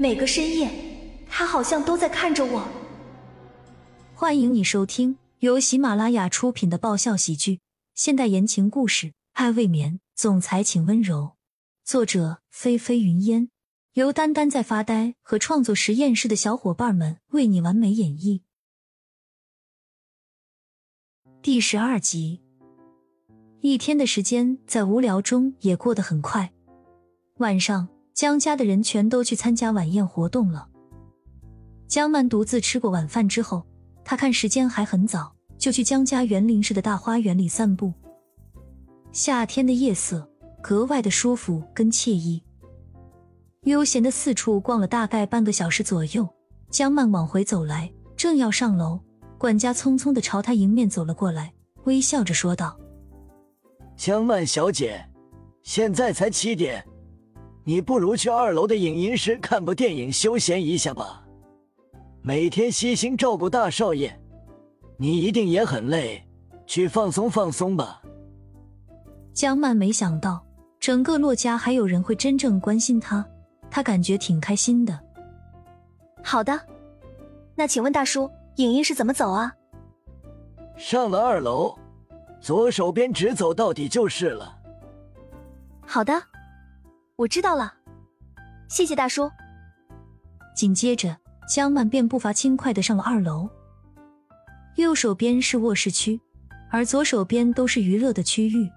每个深夜，他好像都在看着我。欢迎你收听由喜马拉雅出品的爆笑喜剧、现代言情故事《爱未眠》，总裁请温柔。作者：菲菲云烟，由丹丹在发呆和创作实验室的小伙伴们为你完美演绎。第十二集，一天的时间在无聊中也过得很快。晚上，江家的人全都去参加晚宴活动了。江曼独自吃过晚饭之后，他看时间还很早，就去江家园林式的大花园里散步。夏天的夜色格外的舒服跟惬意，悠闲的四处逛了大概半个小时左右，江曼往回走来，正要上楼。管家匆匆的朝他迎面走了过来，微笑着说道：“江曼小姐，现在才七点，你不如去二楼的影音室看部电影休闲一下吧。每天悉心照顾大少爷，你一定也很累，去放松放松吧。”江曼没想到整个洛家还有人会真正关心他，他感觉挺开心的。好的，那请问大叔。影音室怎么走啊？上了二楼，左手边直走到底就是了。好的，我知道了，谢谢大叔。紧接着，江曼便步伐轻快的上了二楼。右手边是卧室区，而左手边都是娱乐的区域。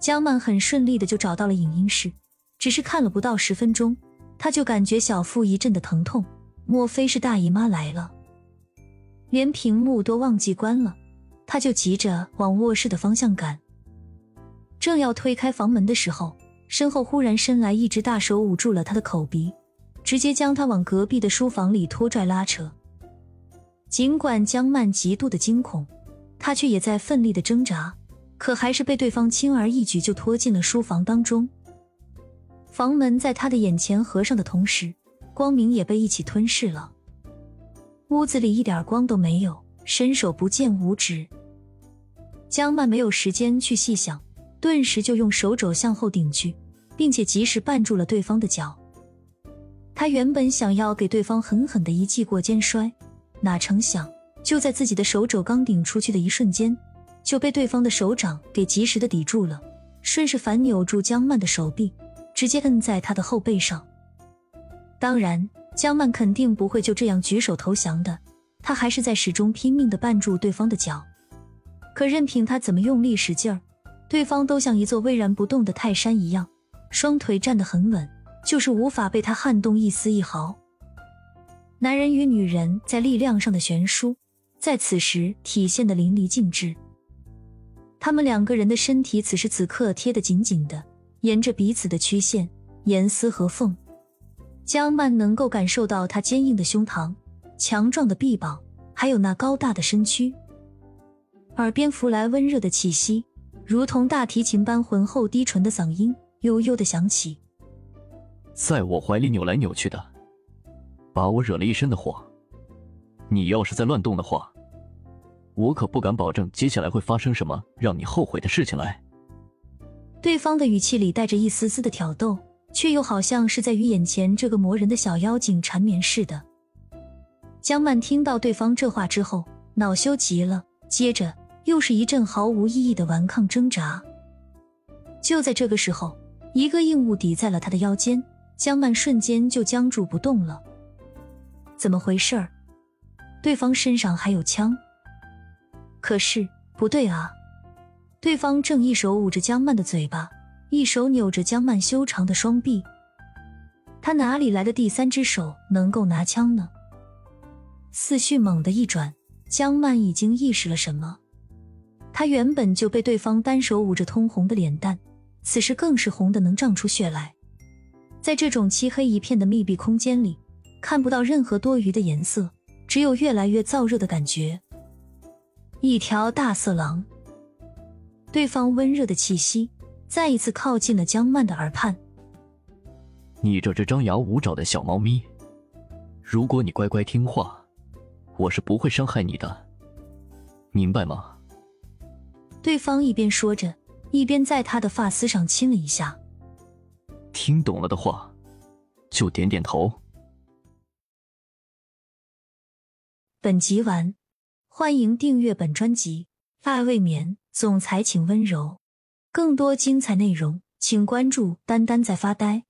江曼很顺利的就找到了影音室，只是看了不到十分钟，她就感觉小腹一阵的疼痛，莫非是大姨妈来了？连屏幕都忘记关了，她就急着往卧室的方向赶。正要推开房门的时候，身后忽然伸来一只大手捂住了他的口鼻，直接将他往隔壁的书房里拖拽拉扯。尽管江曼极度的惊恐，他却也在奋力的挣扎，可还是被对方轻而易举就拖进了书房当中。房门在他的眼前合上的同时，光明也被一起吞噬了。屋子里一点光都没有，伸手不见五指。江曼没有时间去细想，顿时就用手肘向后顶去，并且及时绊住了对方的脚。他原本想要给对方狠狠的一记过肩摔，哪成想就在自己的手肘刚顶出去的一瞬间，就被对方的手掌给及时的抵住了，顺势反扭住江曼的手臂，直接摁在他的后背上。当然。江曼肯定不会就这样举手投降的，他还是在始终拼命的绊住对方的脚。可任凭他怎么用力使劲儿，对方都像一座巍然不动的泰山一样，双腿站得很稳，就是无法被他撼动一丝一毫。男人与女人在力量上的悬殊，在此时体现的淋漓尽致。他们两个人的身体此时此刻贴得紧紧的，沿着彼此的曲线严丝合缝。江曼能够感受到他坚硬的胸膛、强壮的臂膀，还有那高大的身躯。耳边拂来温热的气息，如同大提琴般浑厚低沉的嗓音悠悠的响起。在我怀里扭来扭去的，把我惹了一身的火。你要是再乱动的话，我可不敢保证接下来会发生什么让你后悔的事情来。对方的语气里带着一丝丝的挑逗。却又好像是在与眼前这个磨人的小妖精缠绵似的。江曼听到对方这话之后，恼羞极了，接着又是一阵毫无意义的顽抗挣扎。就在这个时候，一个硬物抵在了他的腰间，江曼瞬间就僵住不动了。怎么回事儿？对方身上还有枪？可是不对啊，对方正一手捂着江曼的嘴巴。一手扭着江曼修长的双臂，他哪里来的第三只手能够拿枪呢？思绪猛地一转，江曼已经意识了什么。她原本就被对方单手捂着通红的脸蛋，此时更是红的能胀出血来。在这种漆黑一片的密闭空间里，看不到任何多余的颜色，只有越来越燥热的感觉。一条大色狼，对方温热的气息。再一次靠近了江曼的耳畔。你这只张牙舞爪的小猫咪，如果你乖乖听话，我是不会伤害你的，明白吗？对方一边说着，一边在他的发丝上亲了一下。听懂了的话，就点点头。本集完，欢迎订阅本专辑《爱未眠》，总裁请温柔。更多精彩内容，请关注“丹丹在发呆”。